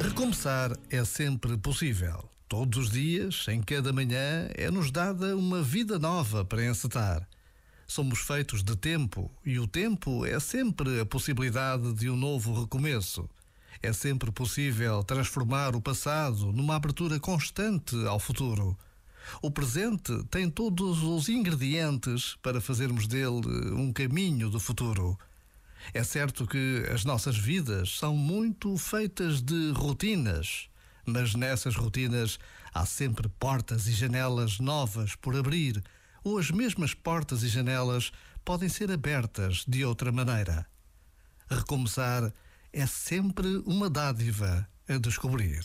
Recomeçar é sempre possível. Todos os dias, em cada manhã, é-nos dada uma vida nova para encetar. Somos feitos de tempo e o tempo é sempre a possibilidade de um novo recomeço. É sempre possível transformar o passado numa abertura constante ao futuro. O presente tem todos os ingredientes para fazermos dele um caminho do futuro. É certo que as nossas vidas são muito feitas de rotinas, mas nessas rotinas há sempre portas e janelas novas por abrir, ou as mesmas portas e janelas podem ser abertas de outra maneira. Recomeçar é sempre uma dádiva a descobrir.